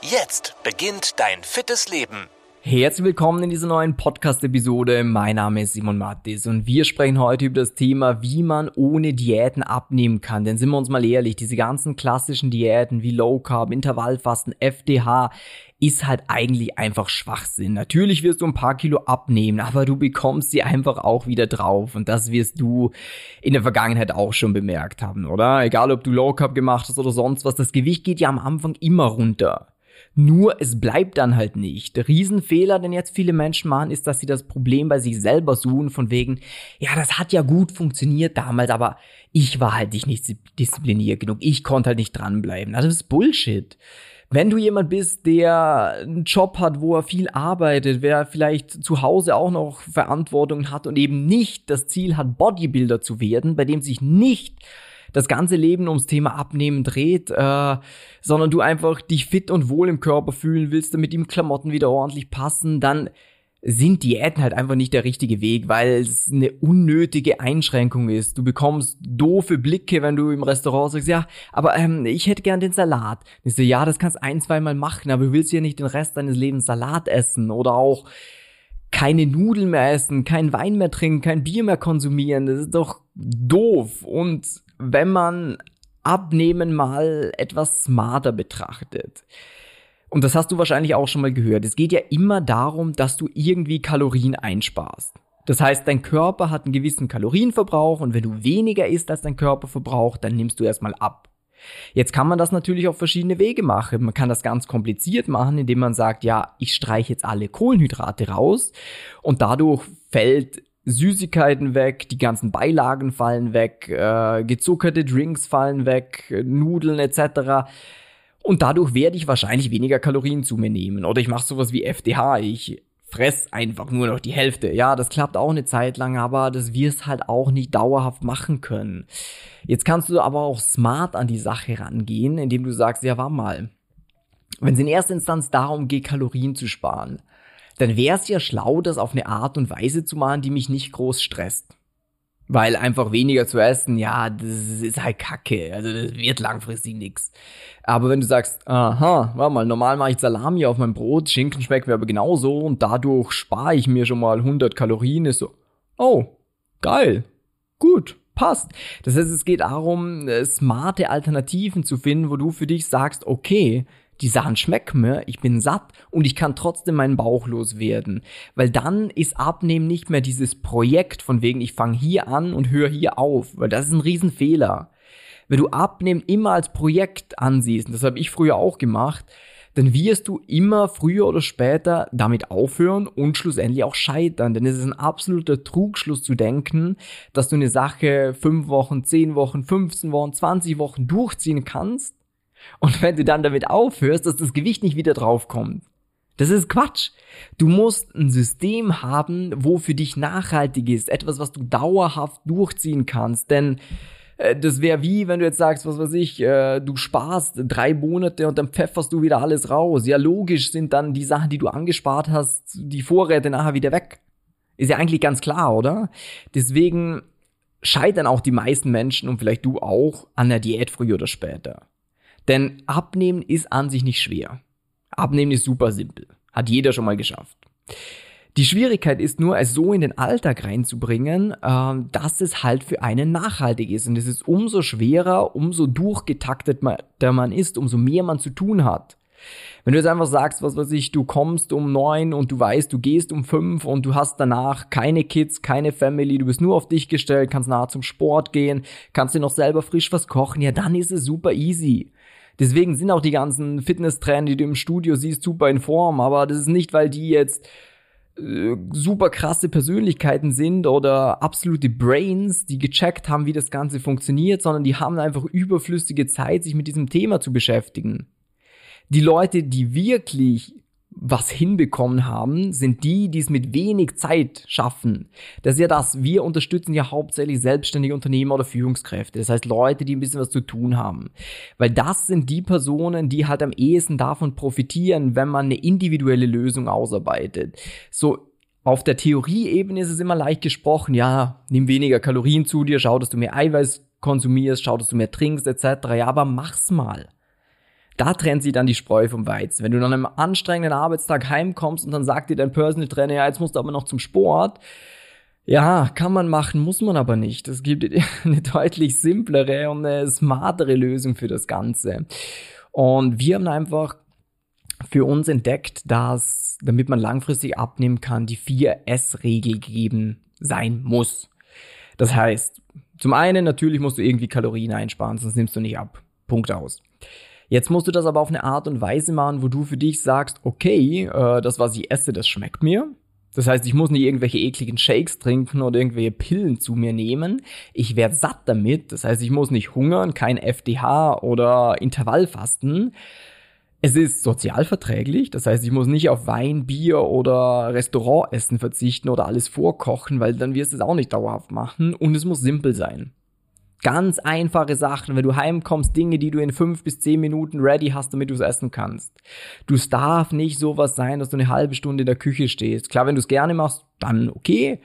Jetzt beginnt dein fittes Leben. Herzlich willkommen in dieser neuen Podcast-Episode. Mein Name ist Simon Mattis und wir sprechen heute über das Thema, wie man ohne Diäten abnehmen kann. Denn sind wir uns mal ehrlich, diese ganzen klassischen Diäten wie Low Carb, Intervallfasten, FDH ist halt eigentlich einfach Schwachsinn. Natürlich wirst du ein paar Kilo abnehmen, aber du bekommst sie einfach auch wieder drauf und das wirst du in der Vergangenheit auch schon bemerkt haben, oder? Egal ob du Low Carb gemacht hast oder sonst was, das Gewicht geht ja am Anfang immer runter. Nur es bleibt dann halt nicht. Der Riesenfehler, den jetzt viele Menschen machen, ist, dass sie das Problem bei sich selber suchen, von wegen, ja, das hat ja gut funktioniert damals, aber ich war halt nicht diszipliniert genug. Ich konnte halt nicht dranbleiben. Also das ist Bullshit. Wenn du jemand bist, der einen Job hat, wo er viel arbeitet, wer vielleicht zu Hause auch noch Verantwortung hat und eben nicht das Ziel hat, Bodybuilder zu werden, bei dem sich nicht das ganze Leben ums Thema Abnehmen dreht, äh, sondern du einfach dich fit und wohl im Körper fühlen willst, damit die Klamotten wieder ordentlich passen, dann sind Diäten halt einfach nicht der richtige Weg, weil es eine unnötige Einschränkung ist. Du bekommst doofe Blicke, wenn du im Restaurant sagst, ja, aber ähm, ich hätte gern den Salat. Ich so, ja, das kannst du ein, zweimal machen, aber du willst ja nicht den Rest deines Lebens Salat essen oder auch keine Nudeln mehr essen, kein Wein mehr trinken, kein Bier mehr konsumieren. Das ist doch doof. Und wenn man Abnehmen mal etwas smarter betrachtet. Und das hast du wahrscheinlich auch schon mal gehört. Es geht ja immer darum, dass du irgendwie Kalorien einsparst. Das heißt, dein Körper hat einen gewissen Kalorienverbrauch und wenn du weniger isst als dein Körper verbraucht, dann nimmst du erstmal ab. Jetzt kann man das natürlich auf verschiedene Wege machen. Man kann das ganz kompliziert machen, indem man sagt, ja, ich streiche jetzt alle Kohlenhydrate raus und dadurch fällt Süßigkeiten weg, die ganzen Beilagen fallen weg, äh, gezuckerte Drinks fallen weg, Nudeln etc. Und dadurch werde ich wahrscheinlich weniger Kalorien zu mir nehmen. Oder ich mache sowas wie FDH. Ich fress einfach nur noch die Hälfte. Ja, das klappt auch eine Zeit lang, aber das wirst halt auch nicht dauerhaft machen können. Jetzt kannst du aber auch smart an die Sache rangehen, indem du sagst, ja, war mal. Wenn es in erster Instanz darum geht, Kalorien zu sparen, dann wäre es ja schlau, das auf eine Art und Weise zu machen, die mich nicht groß stresst. Weil einfach weniger zu essen, ja, das ist halt Kacke. Also das wird langfristig nix. Aber wenn du sagst, aha, warte mal, normal mache ich Salami auf meinem Brot, Schinken schmeckt mir aber genauso und dadurch spare ich mir schon mal 100 Kalorien, ist so, oh, geil, gut, passt. Das heißt, es geht darum, äh, smarte Alternativen zu finden, wo du für dich sagst, okay, die Sachen schmecken mir, ich bin satt und ich kann trotzdem meinen Bauch loswerden. Weil dann ist Abnehmen nicht mehr dieses Projekt von wegen, ich fange hier an und höre hier auf, weil das ist ein Riesenfehler. Wenn du Abnehmen immer als Projekt ansiehst, und das habe ich früher auch gemacht, dann wirst du immer früher oder später damit aufhören und schlussendlich auch scheitern. Denn es ist ein absoluter Trugschluss zu denken, dass du eine Sache fünf Wochen, zehn Wochen, 15 Wochen, 20 Wochen durchziehen kannst und wenn du dann damit aufhörst, dass das Gewicht nicht wieder draufkommt. Das ist Quatsch. Du musst ein System haben, wo für dich nachhaltig ist. Etwas, was du dauerhaft durchziehen kannst. Denn äh, das wäre wie, wenn du jetzt sagst, was weiß ich, äh, du sparst drei Monate und dann pfefferst du wieder alles raus. Ja, logisch sind dann die Sachen, die du angespart hast, die Vorräte nachher wieder weg. Ist ja eigentlich ganz klar, oder? Deswegen scheitern auch die meisten Menschen und vielleicht du auch an der Diät früher oder später. Denn abnehmen ist an sich nicht schwer. Abnehmen ist super simpel. Hat jeder schon mal geschafft. Die Schwierigkeit ist nur, es so in den Alltag reinzubringen, äh, dass es halt für einen nachhaltig ist. Und es ist umso schwerer, umso durchgetakteter man ist, umso mehr man zu tun hat. Wenn du jetzt einfach sagst, was weiß ich, du kommst um neun und du weißt, du gehst um fünf und du hast danach keine Kids, keine Family, du bist nur auf dich gestellt, kannst nachher zum Sport gehen, kannst dir noch selber frisch was kochen, ja, dann ist es super easy. Deswegen sind auch die ganzen Fitnesstrainer, die du im Studio siehst, super in Form. Aber das ist nicht, weil die jetzt äh, super krasse Persönlichkeiten sind oder absolute Brains, die gecheckt haben, wie das Ganze funktioniert, sondern die haben einfach überflüssige Zeit, sich mit diesem Thema zu beschäftigen. Die Leute, die wirklich was hinbekommen haben, sind die, die es mit wenig Zeit schaffen. Das ist ja das, wir unterstützen ja hauptsächlich selbstständige Unternehmer oder Führungskräfte. Das heißt Leute, die ein bisschen was zu tun haben. Weil das sind die Personen, die halt am ehesten davon profitieren, wenn man eine individuelle Lösung ausarbeitet. So auf der Theorieebene ist es immer leicht gesprochen, ja, nimm weniger Kalorien zu dir, schau, dass du mehr Eiweiß konsumierst, schau, dass du mehr trinkst, etc. Ja, aber mach's mal. Da trennt sich dann die Spreu vom Weizen. Wenn du nach einem anstrengenden Arbeitstag heimkommst und dann sagt dir dein Personal Trainer, ja, jetzt musst du aber noch zum Sport. Ja, kann man machen, muss man aber nicht. Es gibt eine deutlich simplere und eine smartere Lösung für das Ganze. Und wir haben einfach für uns entdeckt, dass, damit man langfristig abnehmen kann, die 4S-Regel gegeben sein muss. Das heißt, zum einen natürlich musst du irgendwie Kalorien einsparen, sonst nimmst du nicht ab. Punkt aus. Jetzt musst du das aber auf eine Art und Weise machen, wo du für dich sagst, okay, äh, das, was ich esse, das schmeckt mir. Das heißt, ich muss nicht irgendwelche ekligen Shakes trinken oder irgendwelche Pillen zu mir nehmen. Ich werde satt damit. Das heißt, ich muss nicht hungern, kein FDH oder Intervallfasten. Es ist sozial verträglich, das heißt, ich muss nicht auf Wein, Bier oder Restaurantessen verzichten oder alles vorkochen, weil dann wirst du es auch nicht dauerhaft machen und es muss simpel sein. Ganz einfache Sachen, wenn du heimkommst, Dinge, die du in fünf bis zehn Minuten ready hast, damit du es essen kannst. Du darf nicht sowas sein, dass du eine halbe Stunde in der Küche stehst. Klar, wenn du es gerne machst, dann okay.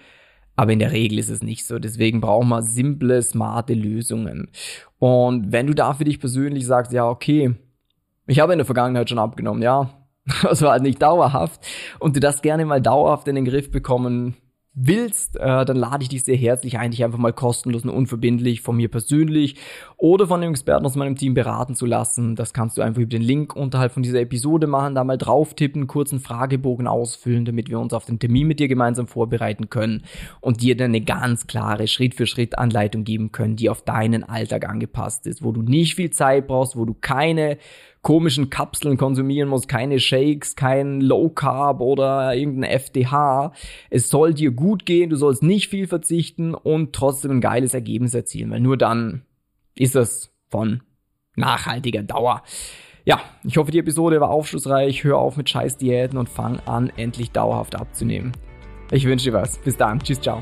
Aber in der Regel ist es nicht so. Deswegen brauchen wir simple, smarte Lösungen. Und wenn du da für dich persönlich sagst, ja, okay, ich habe in der Vergangenheit schon abgenommen, ja, das war halt nicht dauerhaft. Und du das gerne mal dauerhaft in den Griff bekommen willst, äh, dann lade ich dich sehr herzlich ein, dich einfach mal kostenlos und unverbindlich von mir persönlich oder von einem Experten aus meinem Team beraten zu lassen. Das kannst du einfach über den Link unterhalb von dieser Episode machen, da mal drauf tippen, kurzen Fragebogen ausfüllen, damit wir uns auf den Termin mit dir gemeinsam vorbereiten können und dir dann eine ganz klare Schritt-für-Schritt-Anleitung geben können, die auf deinen Alltag angepasst ist, wo du nicht viel Zeit brauchst, wo du keine komischen Kapseln konsumieren musst, keine Shakes, kein Low Carb oder irgendein FDH. Es soll dir gut gehen, du sollst nicht viel verzichten und trotzdem ein geiles Ergebnis erzielen, weil nur dann ist es von nachhaltiger Dauer. Ja, ich hoffe, die Episode war aufschlussreich. Hör auf mit scheiß Diäten und fang an, endlich dauerhaft abzunehmen. Ich wünsche dir was. Bis dann. Tschüss, ciao.